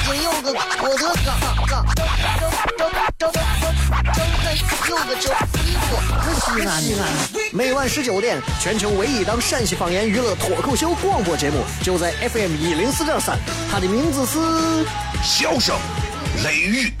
哎哎哎哎！今有个我的哥哥，周周周周周有个周一哥，西安西安。每晚十九点，全球唯一档陕西方言娱乐脱口秀广播节目，就在 FM 一零四点三，它的名字是《笑声雷雨》。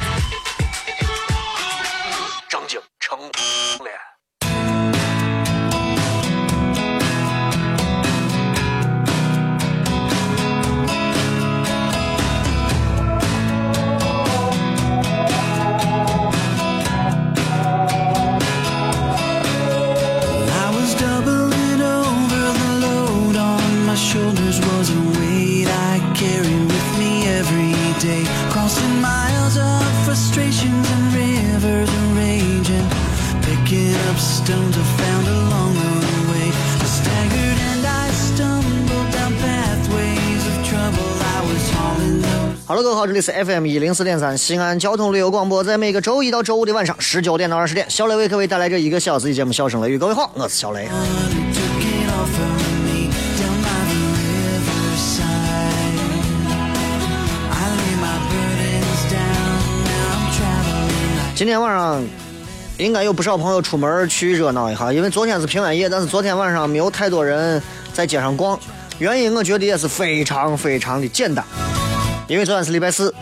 Hello，各位好，这里是 FM 一零四点三西安交通旅游广播，在每个周一到周五的晚上十九点到二十点，小雷为各位带来这一个小时的节目《笑声雷雨》。各位好，我是小雷。今天晚上应该有不少朋友出门去热闹一下，因为昨天是平安夜，但是昨天晚上没有太多人在街上逛，原因我觉得也是非常非常的简单。因为昨天是礼拜四，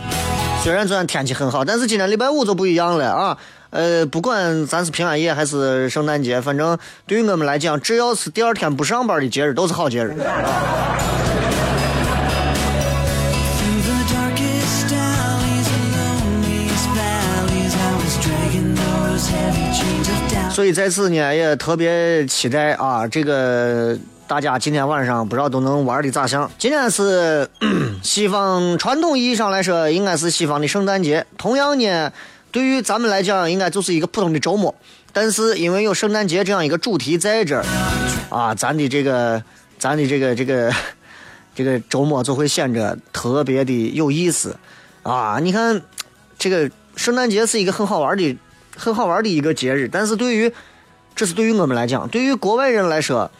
虽然昨天天气很好，但是今天礼拜五就不一样了啊。呃，不管咱是平安夜还是圣诞节，反正对于我们来讲，只要是第二天不上班的节日，都是好节日。所以在此呢，也特别期待啊，这个。大家今天晚上不知道都能玩的咋样？今天是西方传统意义上来说，应该是西方的圣诞节。同样呢，对于咱们来讲，应该就是一个普通的周末。但是因为有圣诞节这样一个主题在这儿，啊，咱的这个，咱的这个这个这个周末就会显得特别的有意思。啊，你看，这个圣诞节是一个很好玩的、很好玩的一个节日。但是对于，这是对于我们来讲，对于国外人来说。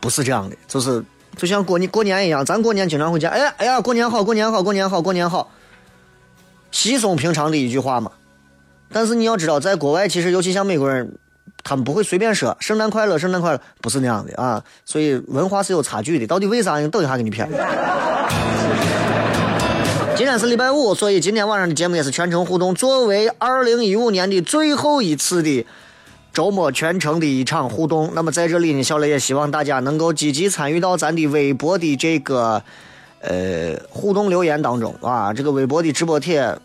不是这样的，就是就像过年过年一样，咱过年经常会讲，哎呀哎呀，过年好，过年好，过年好，过年好，稀松平常的一句话嘛。但是你要知道，在国外，其实尤其像美国人，他们不会随便说“圣诞快乐，圣诞快乐”，不是那样的啊。所以文化是有差距的。到底为啥？等一下给你骗。今天是礼拜五，所以今天晚上的节目也是全程互动。作为二零一五年的最后一次的。周末全程的一场互动，那么在这里呢，小雷也希望大家能够积极参与到咱的微博的这个呃互动留言当中啊。这个微博的直播帖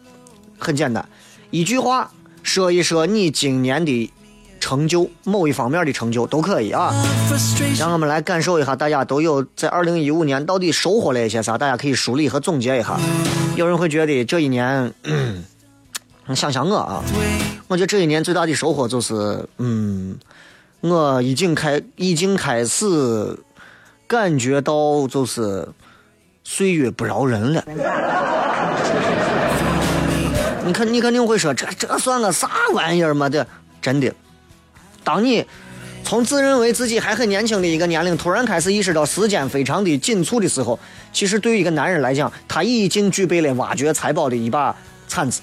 很简单，一句话说一说你今年的成就，某一方面的成就都可以啊。让我们来感受一下，大家都有在二零一五年到底收获了一些啥？大家可以梳理和总结一下。有人会觉得这一年。你你想想我啊，我觉得这一年最大的收获就是，嗯，我已经开已经开始感觉到就是岁月不饶人了。你肯，你肯定会说，这这算个啥玩意儿嘛的？真的，当你从自认为自己还很年轻的一个年龄，突然开始意识到时间非常的紧促的时候，其实对于一个男人来讲，他已经具备了挖掘财宝的一把。铲子。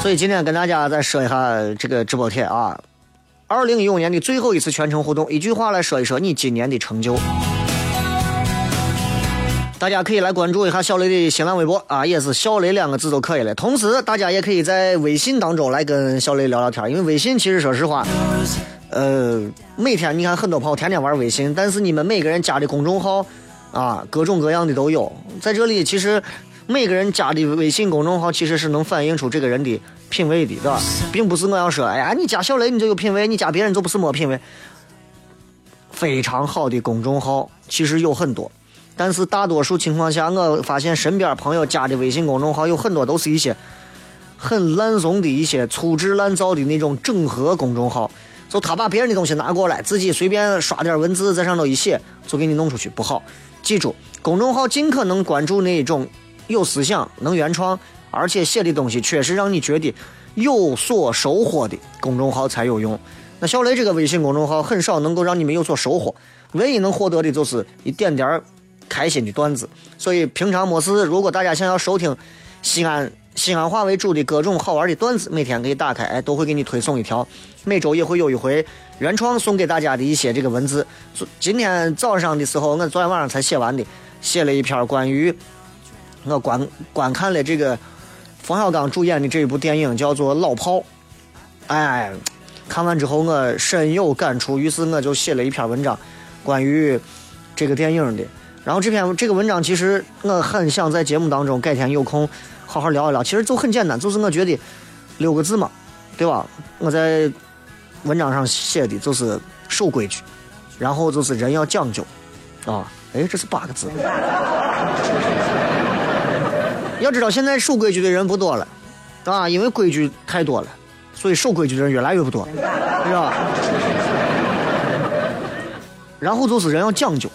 所以今天跟大家再说一下这个直播贴啊，二零一五年的最后一次全程互动，一句话来说一说你今年的成就。大家可以来关注一下小雷的新浪微博啊，也是小雷两个字就可以了。同时，大家也可以在微信当中来跟小雷聊聊天，因为微信其实说实话，呃，每天你看很多朋友天天玩微信，但是你们每个人加的公众号。啊，各种各样的都有，在这里其实每个人加的微信公众号其实是能反映出这个人的品味的，对吧？并不是我要说，哎呀，你加小雷你就有品味，你加别人就不是没品味。非常好的公众号其实有很多，但是大多数情况下，我发现身边朋友加的微信公众号有很多都是一些很烂怂的一些粗制滥造的那种整合公众号，就他把别人的东西拿过来，自己随便刷点文字在上头一写，就给你弄出去，不好。记住，公众号尽可能关注那一种有思想、能原创，而且写的东西确实让你觉得有所收获的公众号才有用。那小雷这个微信公众号很少能够让你们有所收获，唯一能获得的就是一点点。开心的段子，所以平常没事，如果大家想要收听西安西安话为主的各种好玩的段子，每天可以打开，哎，都会给你推送一条。每周也会有一回原创送给大家的一些这个文字。今天早上的时候，我昨天晚上才写完的，写了一篇关于我观观看了这个冯小刚主演的这一部电影，叫做《老炮》。哎，看完之后我深有感触，于是我就写了一篇文章，关于这个电影的。然后这篇这个文章，其实我很想在节目当中改天有空好好聊一聊。其实就很简单，就是我觉得六个字嘛，对吧？我在文章上写的就是守规矩，然后就是人要讲究啊。哎，这是八个字。要知道现在守规矩的人不多了啊，因为规矩太多了，所以守规矩的人越来越不多，对吧？然后就是人要讲究。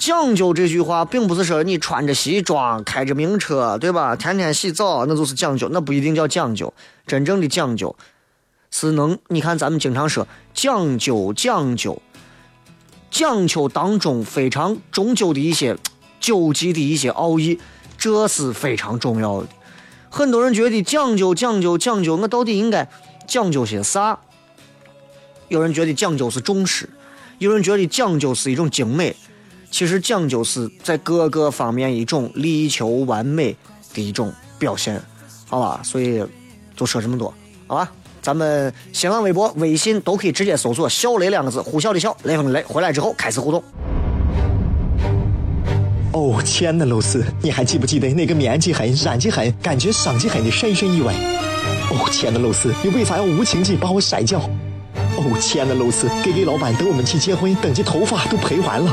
讲究这句话，并不是说你穿着西装、开着名车，对吧？天天洗澡，那就是讲究，那不一定叫讲究。真正的讲究，是能你看咱们经常说讲究、讲究、讲究当中非常终究的一些究极的一些奥义，这是非常重要的。很多人觉得讲究、讲究、讲究，我到底应该讲究些啥？有人觉得讲究是重视，有人觉得讲究是一种精美。其实讲究是在各个方面一种力求完美的一种表现，好吧？所以就说这么多，好吧？咱们新浪微博、微信都可以直接搜索“小雷”两个字，呼啸的啸，雷锋的雷。回来之后开始互动。哦，亲爱的露丝，你还记不记得那个面积狠、染技狠、感觉伤及狠的深深意外？哦，亲爱的露丝，你为啥要无情地把我甩掉？哦，亲爱的露丝给给老板等我们去结婚，等级头发都赔完了。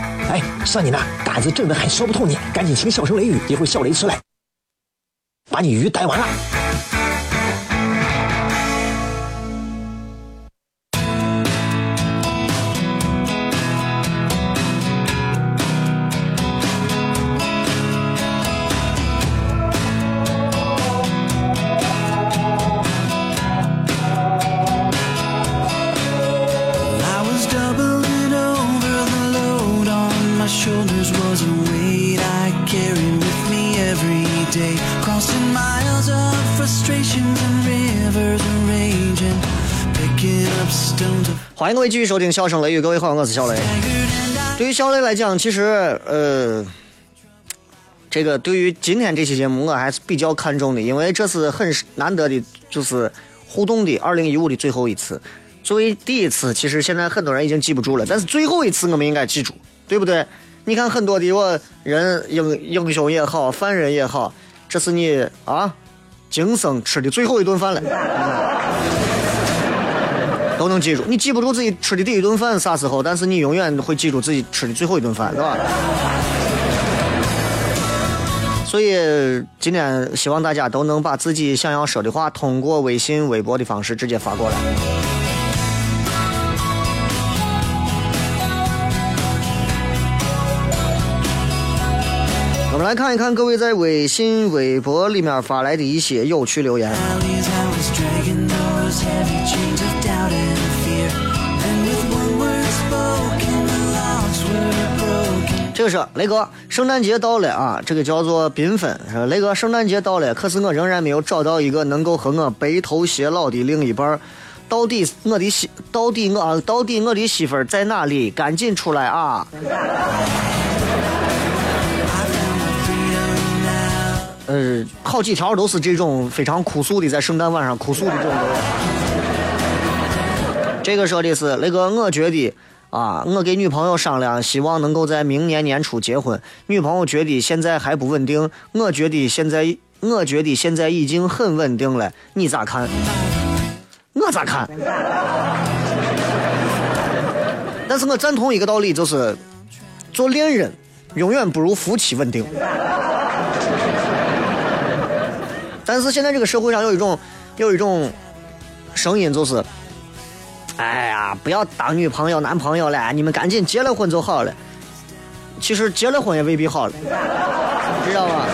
算你那胆子正的很，说不透你，赶紧请小声雷雨，一会儿笑雷出来，把你鱼逮完了。迎各位继续收听《笑声雷雨》，各位好，我是小雷。对于小雷来讲，其实呃，这个对于今天这期节目，我还是比较看重的，因为这是很难得的，就是互动的二零一五的最后一次。作为第一次，其实现在很多人已经记不住了，但是最后一次我们应该记住，对不对？你看很多的我人英英雄也好，犯人也好，这是你啊，今生吃的最后一顿饭了。都能记住，你记不住自己吃的第一顿饭啥时候，但是你永远会记住自己吃的最后一顿饭，对吧？所以今天希望大家都能把自己想要说的话，通过微信、微博的方式直接发过来。我们来看一看各位在微信、微博里面发来的一些有趣留言。这个说雷哥，圣诞节到了啊，这个叫做缤纷。雷哥，圣诞节到了，可是我仍然没有找到一个能够和我白头偕老的另一半。到底我的媳，到底我，到底我的媳妇在哪里？赶紧出来啊！呃，好几条都是这种非常哭诉的，在圣诞晚上哭诉的这种。这个说的是雷哥，我觉得。啊，我给女朋友商量，希望能够在明年年初结婚。女朋友觉得现在还不稳定，我觉得现在，我觉得现在已经很稳定了。你咋看？我咋看？但是我赞同一个道理，就是做恋人永远不如夫妻稳定。但是现在这个社会上有一种有一种声音，就是。哎呀，不要当女朋友、男朋友了，你们赶紧结了婚就好了。其实结了婚也未必好了，知道吧？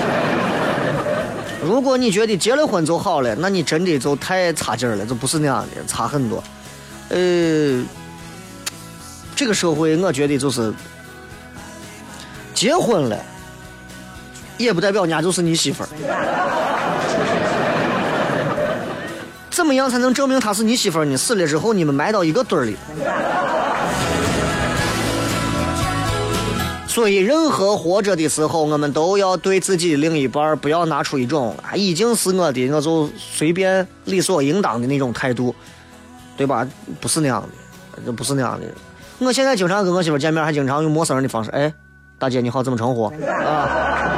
如果你觉得结了婚就好了，那你真的就太差劲了，就不是那样的，差很多。呃，这个社会我觉得就是结婚了，也不代表人家就是你媳妇儿。怎么样才能证明她是你媳妇儿呢？死了之后你们埋到一个堆儿里。所以，任何活着的时候，我们都要对自己的另一半不要拿出一种啊已经是我的，我就随便理所应当的那种态度，对吧？不是那样的，这不是那样的。我现在经常跟我媳妇见面，还经常用陌生人的方式，哎，大姐你好，怎么称呼？啊。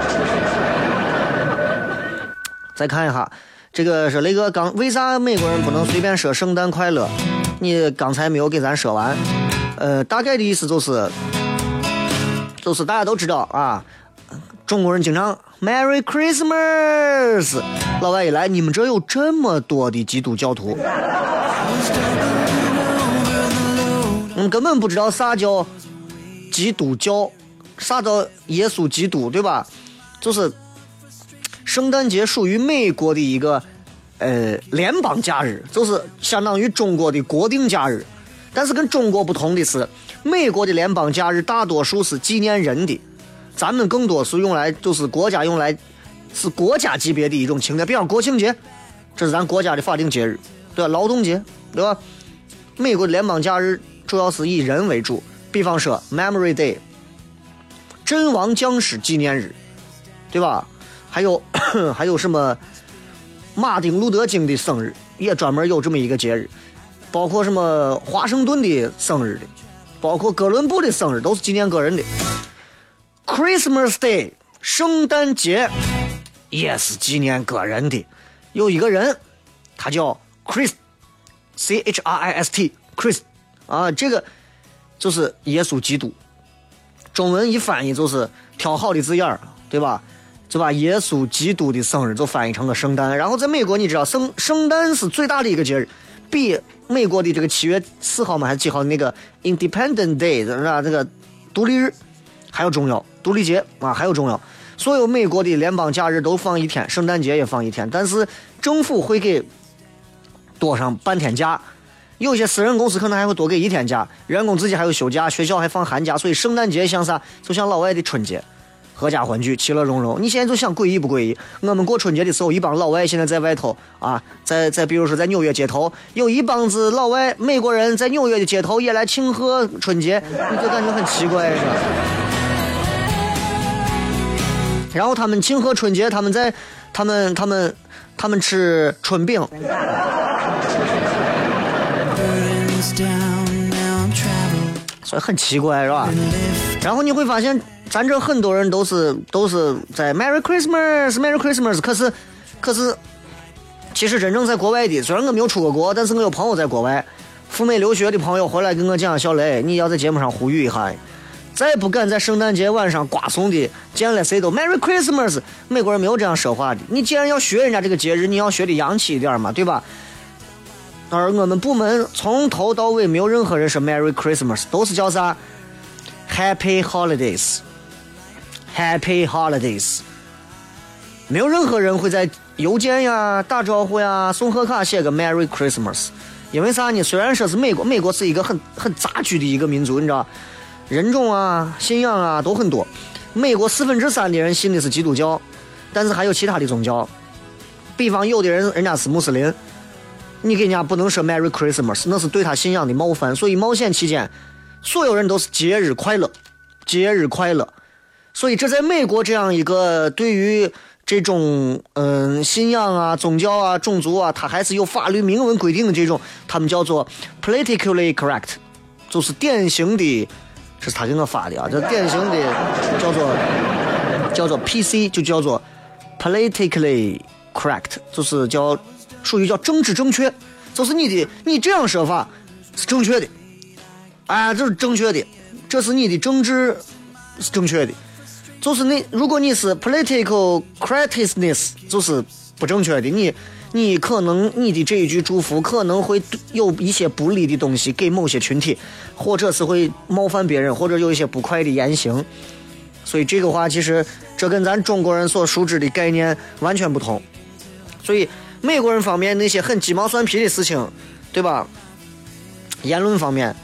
再看一下。这个是雷哥刚，为啥美国人不能随便说圣诞快乐？你刚才没有给咱说完。呃，大概的意思就是，就是大家都知道啊，中国人经常 Merry Christmas，老外一来，你们这有这么多的基督教徒，嗯，根本不知道啥叫基督教，啥叫耶稣基督，对吧？就是。圣诞节属于美国的一个，呃，联邦假日，就是相当于中国的国定假日。但是跟中国不同的是，美国的联邦假日大多数是纪念人的，咱们更多是用来就是国家用来是国家级别的一种情感，比方国庆节，这是咱国家的法定节日，对吧？劳动节，对吧？美国的联邦假日主要是以人为主，比方说 Memory Day，阵亡将士纪念日，对吧？还有 还有什么？马丁路德金的生日也专门有这么一个节日，包括什么华盛顿的生日的，包括哥伦布的生日都是纪念个人的。Christmas Day 圣诞节也是纪念个人的。有一个人，他叫 Chris，C H R I S T，Chris 啊，这个就是耶稣基督。中文一翻译就是挑好的字眼儿，对吧？就把耶稣基督的生日就翻译成了圣诞，然后在美国，你知道圣圣诞是最大的一个节日，比美国的这个七月四号嘛还是几号那个 Independent Day 是吧？这个独立日还要重要，独立节啊还要重要。所有美国的联邦假日都放一天，圣诞节也放一天，但是政府会给多上半天假，有些私人公司可能还会多给一天假，员工自己还有休假，学校还放寒假，所以圣诞节像啥？就像老外的春节。合家欢聚，其乐融融。你现在就想诡异不诡异？我们过春节的时候，一帮老外现在在外头啊，在在，比如说在纽约街头，有一帮子老外美国人在纽约的街头也来庆贺春节，你就感觉很奇怪是吧？然后他们庆贺春节，他们在，他们他们他们吃春饼，所以很奇怪是吧？然后你会发现。咱这很多人都是都是在 Merry Christmas，Merry Christmas。可是，可是，其实真正在国外的，虽然我没有出过国，但是我有朋友在国外，赴美留学的朋友回来跟我讲：“小雷，你要在节目上呼吁一下，再不敢在圣诞节晚上刮送的，见了谁都 Merry Christmas。美国人没有这样说话的。你既然要学人家这个节日，你要学的洋气一点嘛，对吧？而我们部门从头到尾没有任何人说 Merry Christmas，都是叫啥 Happy Holidays。Happy Holidays！没有任何人会在邮件呀、打招呼呀、送贺卡写个 Merry Christmas，因为啥呢？虽然说是美国，美国是一个很很杂居的一个民族，你知道，人种啊、信仰啊都很多。美国四分之三的人信的是基督教，但是还有其他的宗教。比方有的人人家是穆斯林，你给人家不能说 Merry Christmas，那是对他信仰的冒犯。所以冒险期间，所有人都是节日快乐，节日快乐。所以，这在美国这样一个对于这种嗯信仰啊、宗教啊、种族啊，它还是有法律明文规定的这种，他们叫做 politically correct，就是典型的，这是他给我发的啊，这典型的叫做叫做 PC，就叫做 politically correct，就是叫属于叫政治正确，就是你的你这样说法是正确的，哎，这是正确的，这是你的政治是正确的。就是你，如果你是 political correctness，就是不正确的。你，你可能你的这一句祝福可能会有一些不利的东西给某些群体，或者是会冒犯别人，或者有一些不快的言行。所以这个话其实这跟咱中国人所熟知的概念完全不同。所以美国人方面那些很鸡毛蒜皮的事情，对吧？言论方面。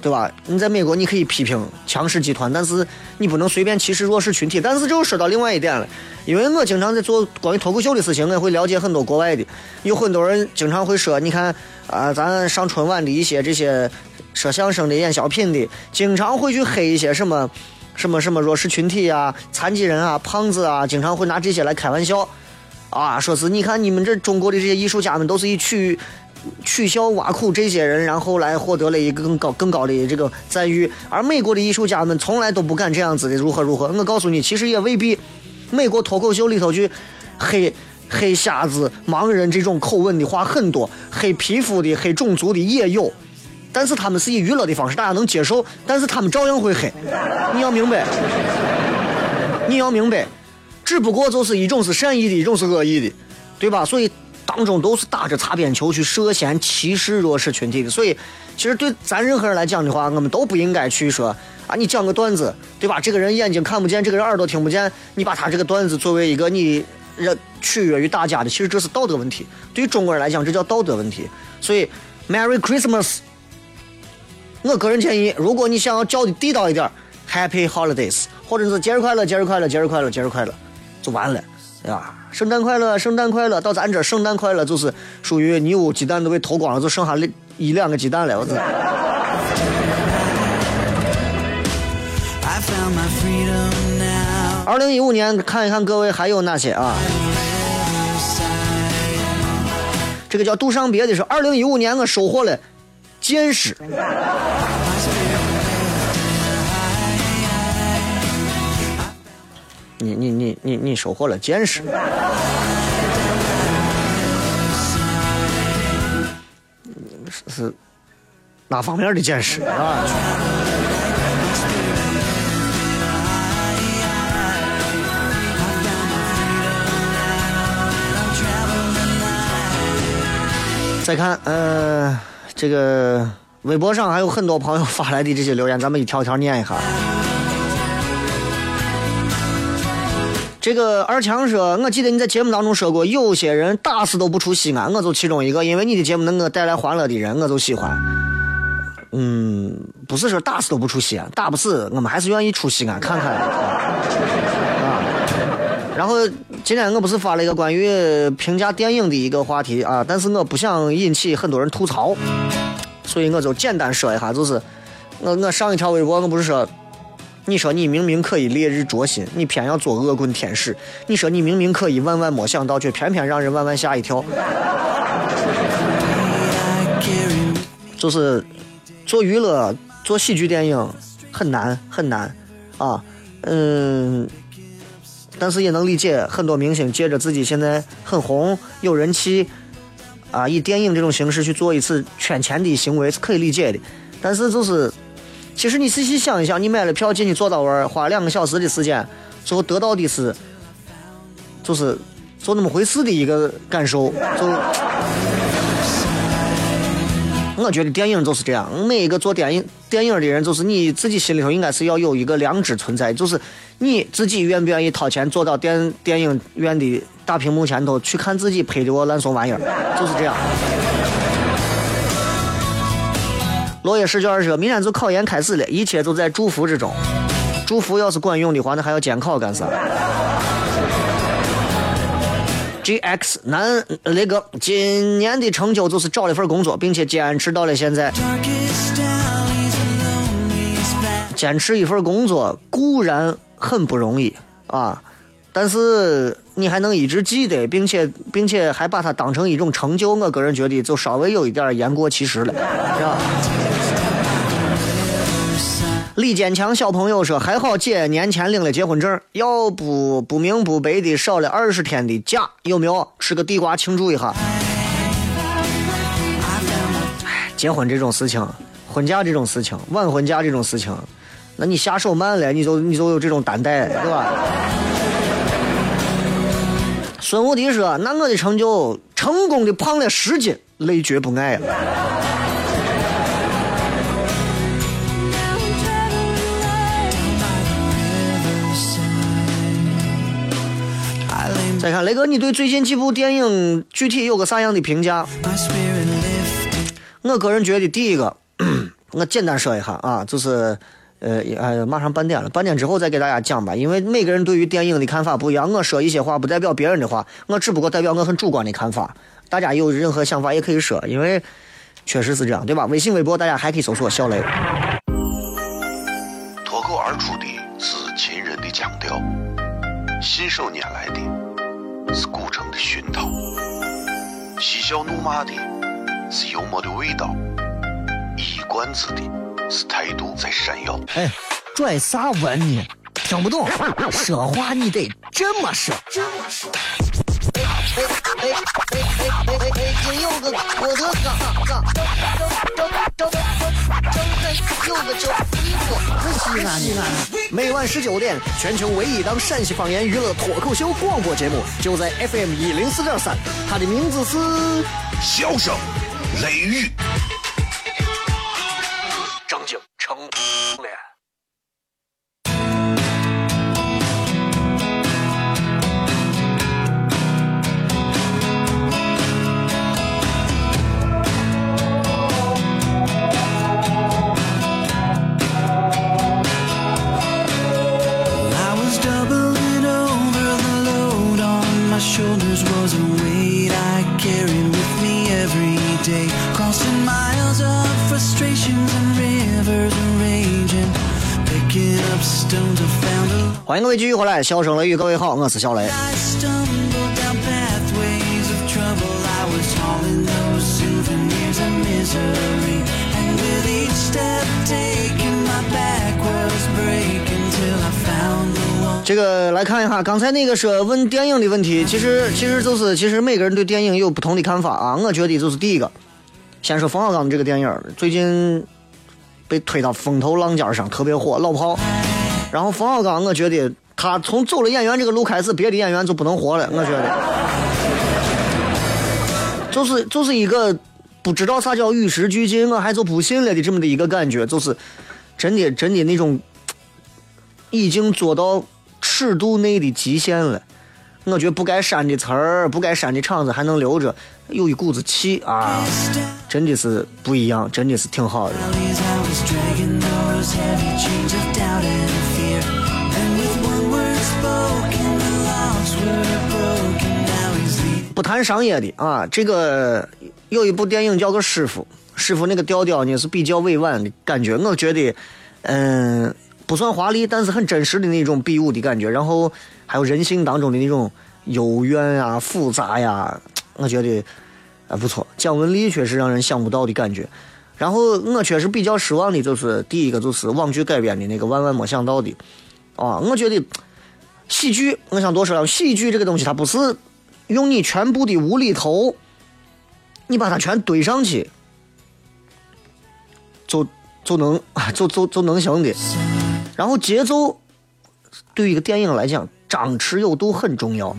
对吧？你在美国你可以批评强势集团，但是你不能随便歧视弱势群体。但是这又说到另外一点了，因为我经常在做关于脱口秀的事情，我会了解很多国外的，有很多人经常会说，你看啊，咱上春晚的一些这些说相声的、演小品的，经常会去黑一些什么什么什么弱势群体啊、残疾人啊、胖子啊，经常会拿这些来开玩笑，啊，说是你看你们这中国的这些艺术家们都是以取。取笑挖苦这些人，然后来获得了一个更高更高的这个赞誉。而美国的艺术家们从来都不敢这样子的，如何如何？我告诉你，其实也未必。美国脱口秀里头去黑黑瞎子、盲人这种口吻的话很多，黑皮肤的、黑种族的也有，但是他们是以娱乐的方式，大家能接受，但是他们照样会黑。你要明白，你要明白，只不过就是一种是善意的，一种是恶意的，对吧？所以。当中都是打着擦边球去涉嫌歧视弱势群体的，所以其实对咱任何人来讲的话，我们都不应该去说啊，你讲个段子，对吧？这个人眼睛看不见，这个人耳朵听不见，你把他这个段子作为一个你让取悦于大家的，其实这是道德问题。对于中国人来讲，这叫道德问题。所以，Merry Christmas，我个人建议，如果你想要叫的地道一点，Happy Holidays，或者是节日快乐，节日快乐，节日快乐，节日快乐，就完了，对吧？圣诞快乐，圣诞快乐！到咱这，圣诞快乐就是属于你屋鸡蛋都被偷光了，就剩下一两个鸡蛋了。我操！二零一五年，看一看各位还有哪些啊？这个叫杜尚别的是，二零一五年我收获了见识。你你你你你收获了见识，是哪方面的见识啊？再看，呃，这个微博上还有很多朋友发来的这些留言，咱们一条条念一下。这个二强说，我记得你在节目当中说过，有些人打死都不出西安，我就其中一个，因为你的节目能给我带来欢乐的人，我就喜欢。嗯，不是说打死都不出西安，打不死，我们还是愿意出西安 看看。啊，然后今天我不是发了一个关于评价电影的一个话题啊，但是我不想引起很多人吐槽，所以我就简单说一下，就是我我上一条微博我不是说。你说你明明可以烈日灼心，你偏要做恶棍天使。你说你明明可以万万没想到，却偏偏让人万万吓一跳。就是做娱乐、做喜剧电影很难很难啊，嗯，但是也能理解很多明星借着自己现在很红、有人气啊，以电影这种形式去做一次圈钱的行为是可以理解的，但是就是。其实你仔细想一想，你买了票进去坐到玩儿，花两个小时的时间，最后得到的是，就是就那么回事的一个感受。就我觉得电影就是这样，每一个做电影电影的人，就是你自己心里头应该是要有一个良知存在，就是你自己愿不愿意掏钱坐到电电影院的大屏幕前头去看自己拍的我烂怂玩意儿，就是这样。落叶试卷说，明天就考研开始了，一切都在祝福之中。祝福要是管用的话，那还要监考干啥？G X 男雷哥今年的成就就是找了份工作，并且坚持到了现在。坚持一份工作固然很不容易啊，但是你还能一直记得，并且并且还把它当成一种成就，我个人觉得就稍微有一点言过其实了，是吧？李坚强小朋友说：“还好姐年前领了结婚证，要不不明不白的少了二十天的假，有没有吃个地瓜庆祝一下？”结婚这种事情，婚假这种事情，晚婚假这种事情，那你下手慢了，你就你就有这种担待，对吧？孙无敌说：“那我的成就，成功的胖了十斤，累觉不爱了。”再看雷哥，你对最近几部电影具体有个啥样的评价？我个人觉得，第一个，我简单说一下啊，就是，呃，哎，马上半点了，半点之后再给大家讲吧。因为每个人对于电影的看法不一样，我说一些话不代表别人的话，我只不过代表我很主观的看法。大家有任何想法也可以说，因为确实是这样，对吧？微信、微博大家还可以搜索“小雷”。脱口而出的是秦人的腔调，信手拈来的。是古城的熏陶，嬉笑怒骂的是幽默的味道，一冠子的是态度在闪耀。哎，拽啥文呢？听不懂，说话你得这么说。哎哎哎哎哎哎哎！今有个我的哥哥，张张张张张有个叫你我，西安西安。每晚十九点，全球唯一档陕西方言娱乐脱口秀广播节目，就在 FM 一零四点三，它的名字是《笑声雷雨》。回来，笑声雷雨，各位好，我是小雷。这个来看一下，刚才那个说问电影的问题，其实其实就是其实每个人对电影有不同的看法啊。我觉得就是第一个，先说冯小刚这个电影，最近被推到风头浪尖上，特别火，老炮。然后冯小刚，我觉得他从走了演员这个路开始，别的演员就不能活了。我觉得，就是就是一个不知道啥叫与时俱进，我还就不信了的这么的一个感觉，就是真的真的那种已经做到尺度内的极限了。我觉得不该删的词儿，不该删的场子还能留着，有一股子气啊，真的是不一样，真的是挺好的。不谈商业的啊，这个有一部电影叫做《师傅》，师傅那个调调呢是比较委婉的感觉，我觉得，嗯，不算华丽，但是很真实的那种比武的感觉，然后还有人性当中的那种幽怨啊、复杂呀，我觉得啊不错。蒋雯丽确实让人想不到的感觉，然后我确实比较失望的就是第一个就是网剧改编的那个《万万没想到的》，啊，我觉得喜剧，我想多说两句，喜剧这个东西它不是。用你全部的无厘头，你把它全堆上去，就就能 就就就能行的。然后节奏对于一个电影来讲，张弛有度很重要。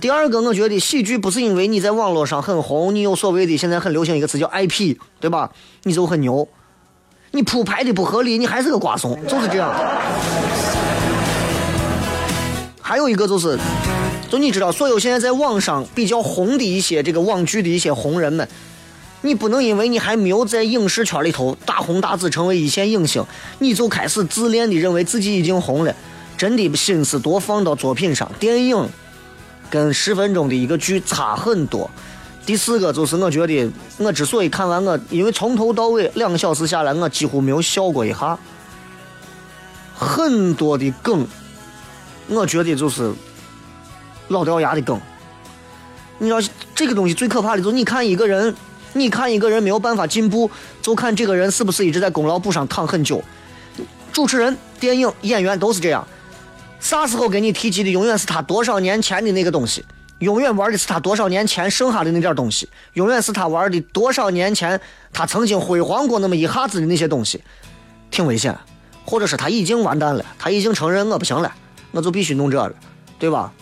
第二个，我觉得喜剧不是因为你在网络上很红，你有所谓的现在很流行一个词叫 IP，对吧？你就很牛。你铺排的不合理，你还是个瓜怂，就是这样。还有一个就是。就你知道，所有现在在网上比较红的一些这个网剧的一些红人们，你不能因为你还没有在影视圈里头大红大紫成为一线影星，你就开始自恋的认为自己已经红了。真的心思多放到作品上，电影跟十分钟的一个剧差很多。第四个就是我觉得，我之所以看完我，因为从头到尾两个小时下来，我几乎没有笑过一下。很多的梗，我觉得就是。老掉牙的梗。你知道这个东西最可怕的就是你看一个人，你看一个人没有办法进步，就看这个人是不是一直在功劳簿上躺很久。主持人、电影演员都是这样，啥时候给你提及的永远是他多少年前的那个东西，永远玩的是他多少年前剩下的那点东西，永远是他玩的多少年前他曾经辉煌过那么一下子的那些东西，挺危险。或者是他已经完蛋了，他已经承认我不行了，我就必须弄这了，对吧？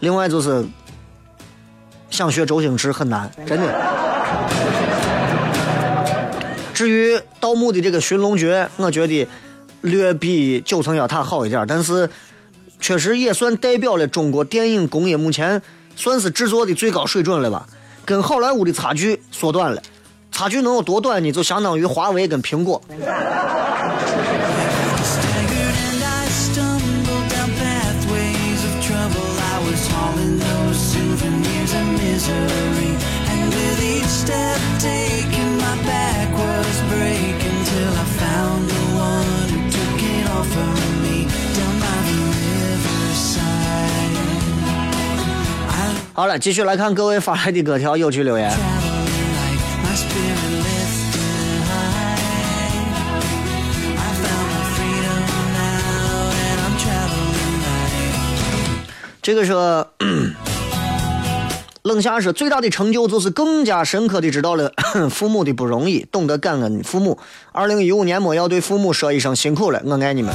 另外就是想学周星驰很难，真的。至于盗墓的这个寻龙诀，我觉得略比九层妖塔好一点，但是确实也算代表了中国电影工业目前算是制作的最高水准了吧？跟好莱坞的差距缩短了，差距能有多短呢？就相当于华为跟苹果。好了，继续来看各位发来的各条有趣留言。这个说，冷夏说最大的成就就是更加深刻的知道了 父母的不容易，懂得感恩父母。二零一五年末要对父母说一声辛苦了，我爱你们。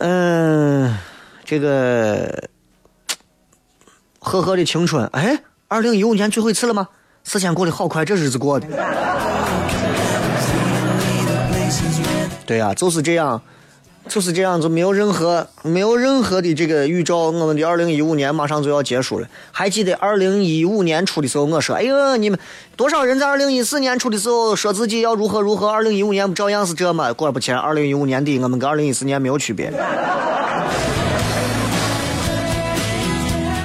嗯，这个赫赫的青春，哎，二零一五年最后一次了吗？时间过得好快，这日子过的。对呀，就是这样，就是这样，就没有任何没有任何的这个预兆，我们的二零一五年马上就要结束了。还记得二零一五年初的时候，我说：“哎呦，你们多少人在二零一四年初的时候说自己要如何如何，二零一五年不照样是这吗？”果不其然，二零一五年底我们跟二零一四年没有区别。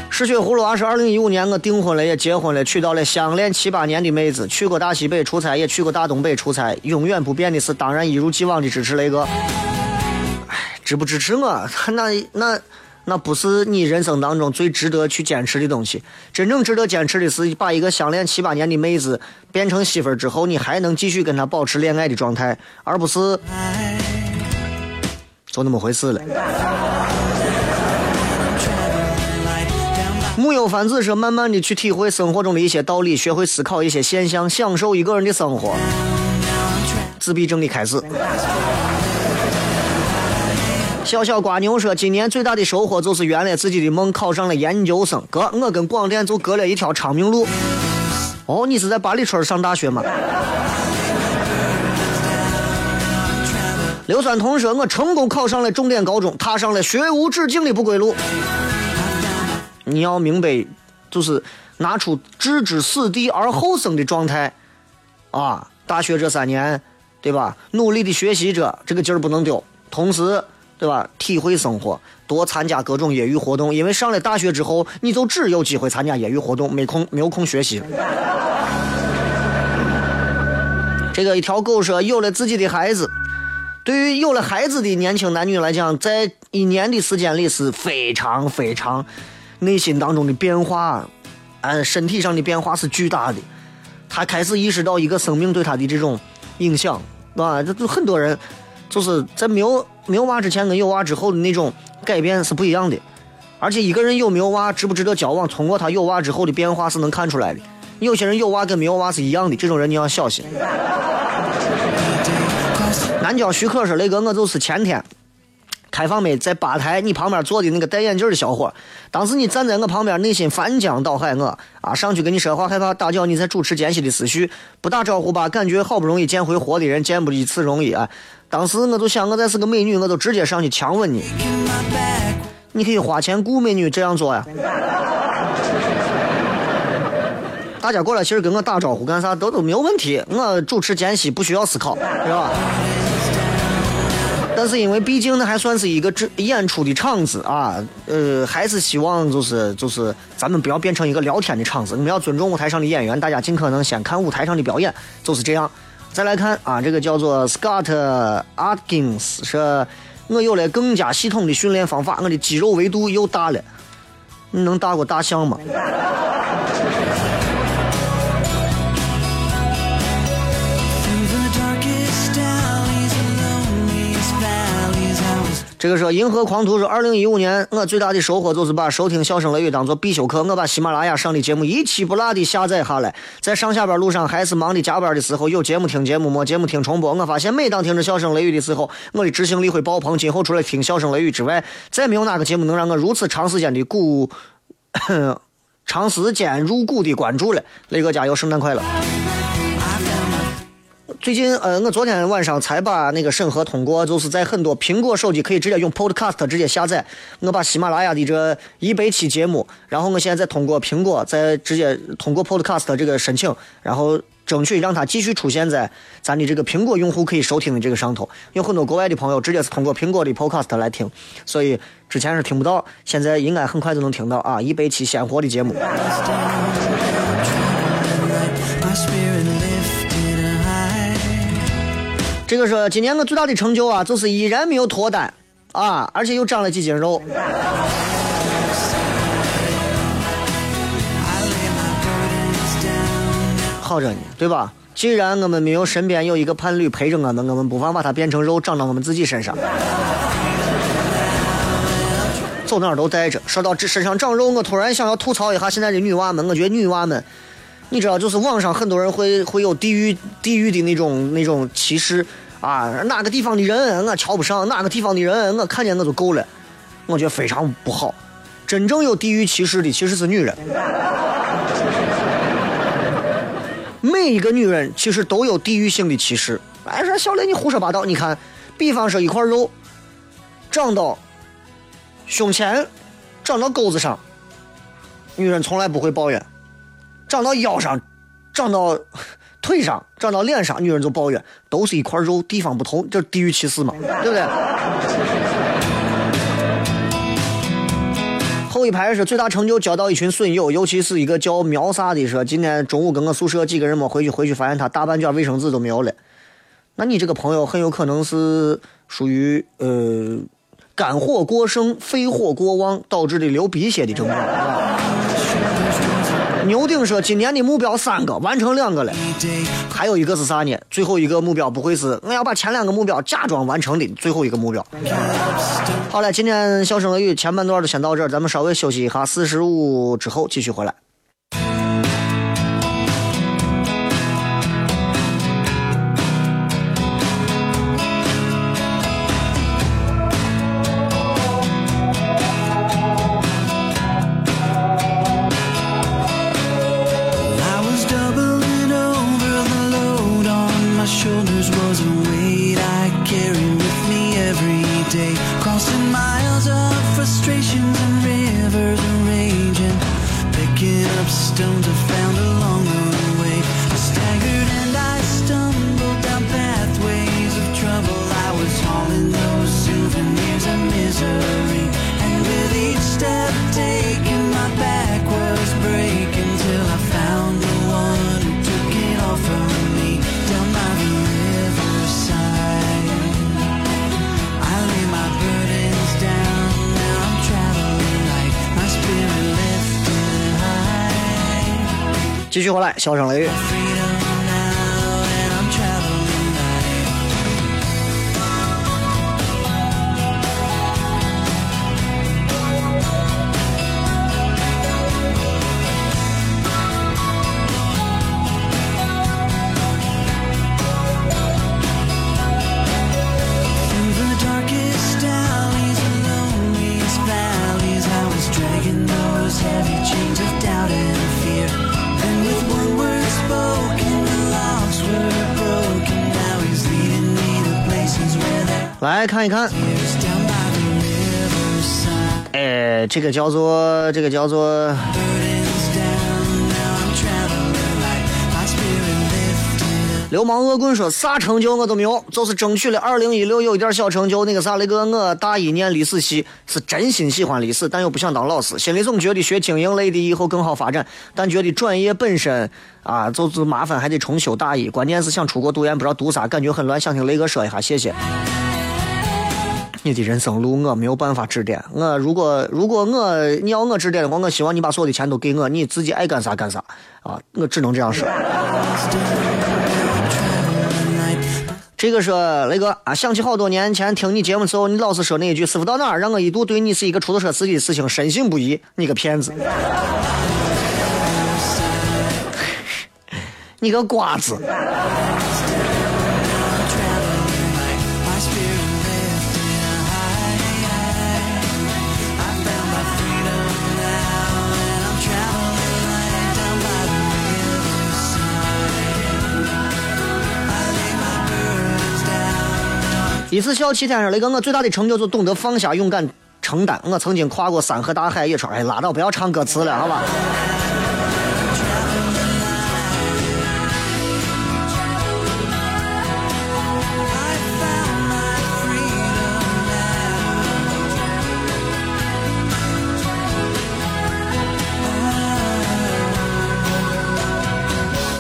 失血葫芦娃是二零一五年，我订婚了，也结婚了，娶到了相恋七八年的妹子，去过大西北出差，也去过大东北出差。永远不变的是，当然一如既往的支持雷哥。支不支持我？那那那不是你人生当中最值得去坚持的东西。真正值得坚持的是，把一个相恋七八年的妹子变成媳妇儿之后，你还能继续跟她保持恋爱的状态，而不是就那么回事了。木有凡子说：“慢慢的去体会生活中的一些道理，学会思考一些现象，享受一个人的生活。”自闭症的开始。小小瓜牛说：“今年最大的收获就是圆了自己的梦，考上了研究生。哥，我跟广电就隔了一条昌明路。哦，你是在八里村上大学吗？”硫酸铜说：“我成功考上了重点高中，踏上了学无止境的不归路。”你要明白，就是拿出置之死地而后生的状态，啊！大学这三年，对吧？努力的学习着，这个劲儿不能丢。同时，对吧？体会生活，多参加各种业余活动。因为上了大学之后，你就只有机会参加业余活动，没空没有空学习。这个一条狗说，有了自己的孩子，对于有了孩子的年轻男女来讲，在一年的时间里是非常非常。内心当中的变化，嗯，身体上的变化是巨大的。他开始意识到一个生命对他的这种影响，啊，这就很多人就是在没有没有娃之前跟有娃之后的那种改变是不一样的。而且一个人有没有娃，值不值得交往，通过他有娃之后的变化是能看出来的。有些人有娃跟没有娃是一样的，这种人你要小心。南郊徐克说：“雷哥，我就是前天。”开放没在吧台，你旁边坐的那个戴眼镜的小伙，当时你站在我旁边，内心翻江倒海，我啊上去跟你说话，害怕打搅你在主持间隙的思绪，不打招呼吧，感觉好不容易见回活的人，见不一次容易啊。当时我就想，我再是个美女，我就直接上去强吻你。你可以花钱雇美女这样做呀。大家过来，其实跟我打招呼干啥都都没有问题，我主持间隙不需要思考，是吧？但是因为毕竟那还算是一个这演出的场子啊，呃，还是希望就是就是咱们不要变成一个聊天的场子，你们要尊重舞台上的演员，大家尽可能先看舞台上的表演，就是这样。再来看啊，这个叫做 Scott Atkins 说，我有了更加系统的训练方法，我的肌肉维度又大了。你能大过大象吗？这个说银河狂徒说，二零一五年我最大的收获就是把收听笑声雷雨当做必修课。我把喜马拉雅上的节目一期不落的下载下来，在上下班路上还是忙的加班的时候，有节目听节目，没节目听重播。我发现每当听着笑声雷雨的时候，我的执行力会爆棚。今后除了听笑声雷雨之外，再没有哪个节目能让我如此长时间的鼓，长时间入股的关注了。雷哥加油，圣诞快乐！最近，呃，我昨天晚上才把那个审核通过，就是在很多苹果手机可以直接用 Podcast 直接下载。我把喜马拉雅的这一百期节目，然后我现在再通过苹果再直接通过 Podcast 这个申请，然后争取让它继续出现在咱的这个苹果用户可以收听的这个上头。有很多国外的朋友直接是通过苹果的 Podcast 来听，所以之前是听不到，现在应该很快就能听到啊！一百期鲜活的节目。这个是今年我最大的成就啊，就是依然没有脱单啊，而且又长了几斤肉。好着呢，对吧？既然我们没有身边有一个伴侣陪着我们，我们不妨把它变成肉长到我们自己身上。走哪儿都带着。说到这身上长肉，我突然想要吐槽一下现在的女娃们。我觉得女娃们。你知道，就是网上很多人会会有地域地域的那种那种歧视啊，哪个地方的人我瞧不上，哪个地方的人我看见我就够了，我觉得非常不好。真正有地域歧视的其实是女人，每一个女人其实都有地域性的歧视。哎，说小雷你胡说八道，你看，比方说一块肉长到胸前，长到沟子上，女人从来不会抱怨。长到腰上，长到腿上，长到脸上，女人就抱怨，都是一块肉，地方不同，这地域歧视嘛，对不对？后一排是最大成就，交到一群损友，尤其是一个叫苗啥的，说今天中午跟我宿舍几个人没回去，回去发现他大半卷卫生纸都没有了。那你这个朋友很有可能是属于呃肝火过盛、肺火过旺导致的流鼻血的症状。牛顶说：“今年的目标三个，完成两个了，还有一个是啥呢？最后一个目标不会是我要把前两个目标假装完成的最后一个目标。”好了，今天笑声俄语前半段就先到这儿，咱们稍微休息一下，四十五之后继续回来。笑声雷雨。来看一看，哎，这个叫做这个叫做流氓恶棍说啥成就我都没有，就是争取了二零一六有一点小成就。那个啥，那个我大一念历史系，是真心喜欢历史，但又不想当老师，心里总觉得学经营类的以后更好发展，但觉得专业本身啊就是麻烦，还得重修大一。关键是想出国读研，不知道读啥，感觉很乱，想听雷哥说一下，谢谢。你的人生路我没有办法指点，我如果如果我你要我指点的话，我希望你把所有的钱都给我，你自己爱干啥干啥啊，我只能这样说。这个说雷哥啊，想起好多年前听你节目时候，你老是说那一句“师傅到哪儿”，让我一度对你是一个出租车司机的事情深信不疑。你个骗子，你个瓜子。一次笑七天上，雷哥，我最大的成就就懂得放下，勇敢承担。我曾经跨过山和大海，也说，哎，拉倒，不要唱歌词了，好吧。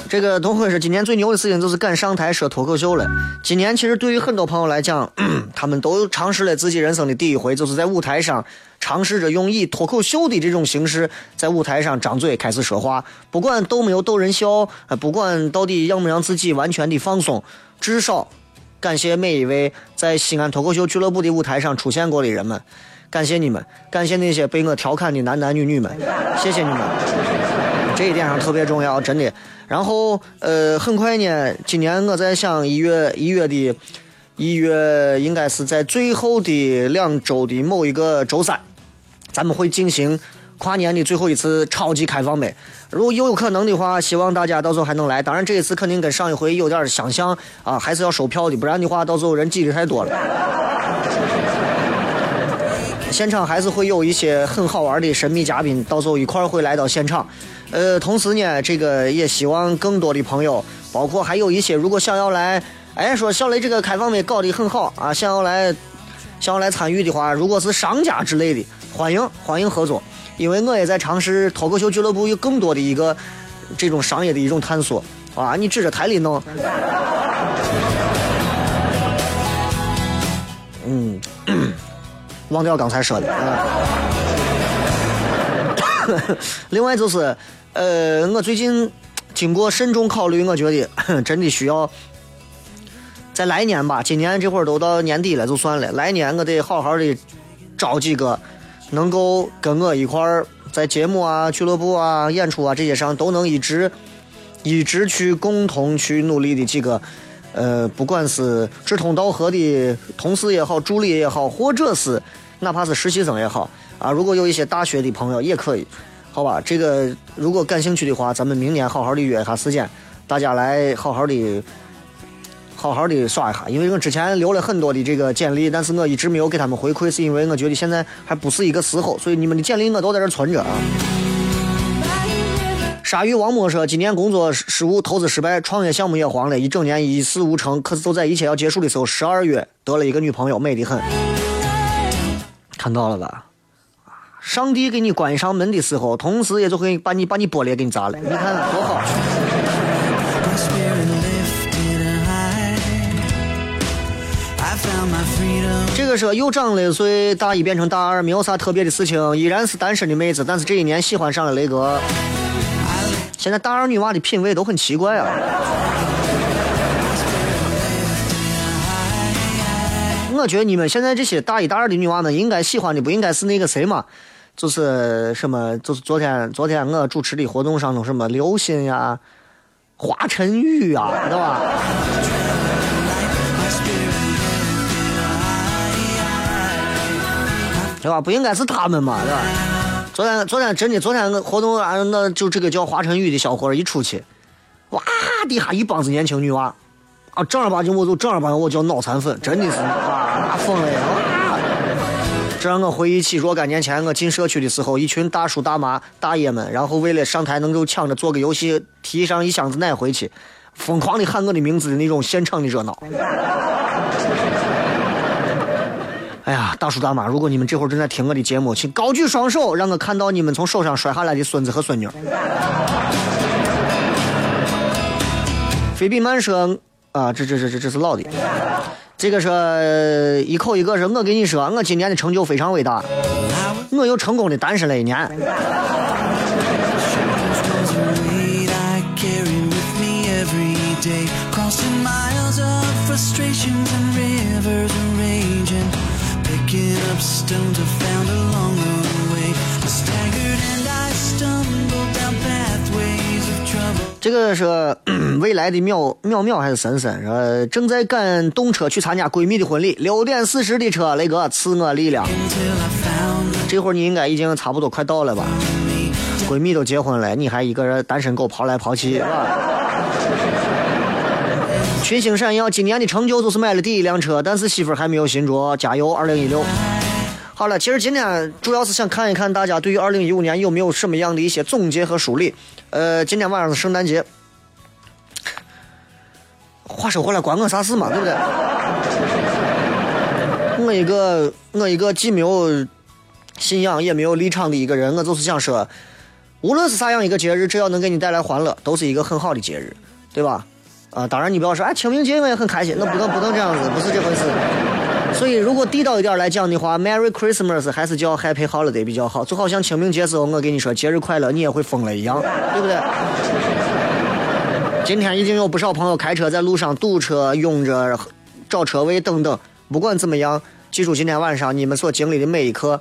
这个都会是今年最牛的事情，就是敢上台说脱口秀了。今年其实对于很多朋友来讲，他们都尝试了自己人生的第一回，就是在舞台上尝试着用以脱口秀的这种形式，在舞台上张嘴开始说话。不管逗没有逗人笑，不管到底让不让自己完全的放松，至少感谢每一位在西安脱口秀俱乐部的舞台上出现过的人们，感谢你们，感谢那些被我调侃的男男女女们，谢谢你们，这一点上特别重要，真的。然后，呃，很快呢，今年我在想一月一月的，一月应该是在最后的两周的某一个周三，咱们会进行跨年的最后一次超级开放麦。如果有可能的话，希望大家到时候还能来。当然，这一次肯定跟上一回有点相像啊，还是要收票的，不然的话，到时候人挤的太多了。现场还是会有一些很好玩的神秘嘉宾，到时候一块儿会来到现场。呃，同时呢，这个也希望更多的朋友，包括还有一些如果想要来，哎，说小雷这个开放麦搞得很好啊，想要来，想要来参与的话，如果是商家之类的，欢迎欢迎合作，因为我也在尝试脱口秀俱乐部有更多的一个这种商业的一种探索。啊，你指着台里弄，忘掉刚才说的啊。另外就是。呃，我最近经过慎重考虑，我觉得 真的需要在来年吧。今年这会儿都到年底了，就算了。来年我得好好的找几个能够跟我一块儿在节目啊、俱乐部啊、演出啊这些上都能一直一直去共同去努力的几个，呃，不管是志同道合的同事也好、助理也好，或者是哪怕是实习生也好啊，如果有一些大学的朋友也可以。好吧，这个如果感兴趣的话，咱们明年好好的约一下时间，大家来好好的、好好的耍一下。因为我之前留了很多的这个简历，但是我一直没有给他们回馈，是因为我觉得现在还不是一个时候，所以你们的简历我都在这存着啊。鲨鱼王默说，今年工作失误，投资失败，创业项目也黄了，一整年一事无成。可是就在一切要结束的时候，十二月得了一个女朋友，美得很。看到了吧？上帝给你关上门的时候，同时也就会把你把你玻璃给你砸了。你看多好！这个说又长了一岁，大一变成大二，没有啥特别的事情，依然是单身的妹子。但是这一年喜欢上了雷哥。现在大二女娃的品味都很奇怪啊！我觉得你们现在这些大一大二的女娃们，应该喜欢的不应该是那个谁嘛？就是什么，就是昨天昨天我主持的活动上头什么刘星呀、华晨宇呀，对吧？对吧？不应该是他们嘛，对吧？昨天昨天真的昨天活动啊，那就这个叫华晨宇的小伙一出去，哇，底下一帮子年轻女娃，啊，正儿八经我就正儿八经我叫脑残粉，真的是啊，疯了呀。这让我回忆起若干年前我进社区的时候，一群大叔大妈大爷们，然后为了上台能够抢着做个游戏，提上一箱子奶回去，疯狂的喊我的名字的那种现场的热闹。哎呀，大叔大妈，如果你们这会儿正在听我的节目，请高举双手，让我看到你们从手上摔下来的孙子和孙女。菲比曼说：“啊，这这这这这是老的，这个是一口一个是我跟你说，我今年的成就非常伟大，我又成功的单身了一年。”这个是未来的淼淼淼还是森森？说正在赶动车去参加闺蜜的婚礼，六点四十的车，雷哥赐我力量。这会儿你应该已经差不多快到了吧？闺蜜都结婚了，你还一个人单身狗跑来跑去，是吧？群星闪耀，今年的成就就是买了第一辆车，但是媳妇还没有新着，加油，二零一六。好了，其实今天主要是想看一看大家对于二零一五年有没有什么样的一些总结和梳理。呃，今天晚上是圣诞节，话说回来关我啥事嘛，对不对？我一个我一个既没有信仰也没有立场的一个人，我就是想说，无论是啥样一个节日，只要能给你带来欢乐，都是一个很好的节日，对吧？啊，当然你不要说，哎，清明节我也很开心，那不能不能这样子，不是这回事。所以如果地道一点来讲的话，Merry Christmas 还是叫 Happy Holiday 比较好，就好像清明节时候我跟你说节日快乐，你也会疯了一样，对不对？今天已经有不少朋友开车在路上堵车、拥着、找车位等等。不管怎么样，记住今天晚上你们所经历的每一刻，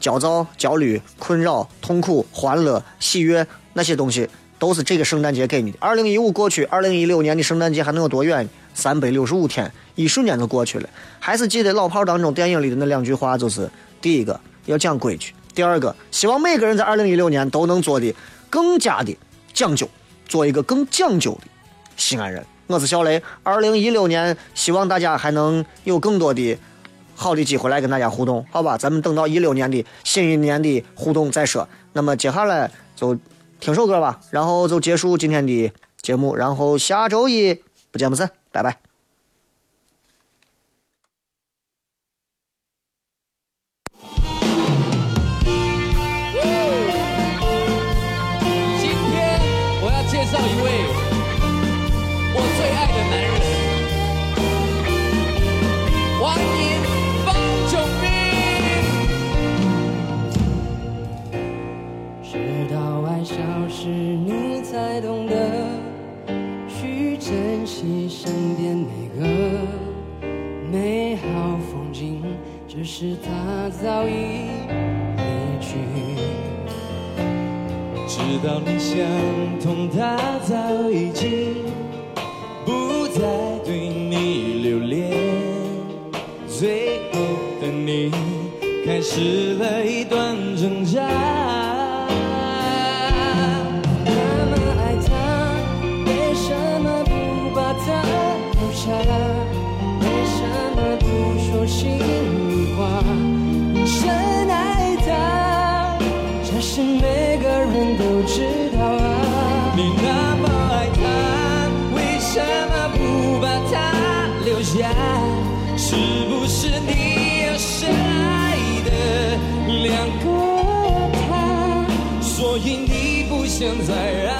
焦躁、焦虑、困扰、痛苦、欢乐、喜悦那些东西。都是这个圣诞节给你的。二零一五过去，二零一六年的圣诞节还能有多远？三百六十五天，一瞬间就过去了。还是记得老炮儿当中电影里的那两句话，就是第一个要讲规矩，第二个希望每个人在二零一六年都能做的更加的讲究，做一个更讲究的西安人。我是小雷，二零一六年希望大家还能有更多的好的机会来跟大家互动，好吧？咱们等到一六年的新一年的互动再说。那么接下来就。听首歌吧，然后就结束今天的节目，然后下周一不见不散，拜拜。绍一位我最爱的男人，欢迎。直到爱消失你才懂得去珍惜身边每个美好风景，只是他早已知道你想通，他早已经现在。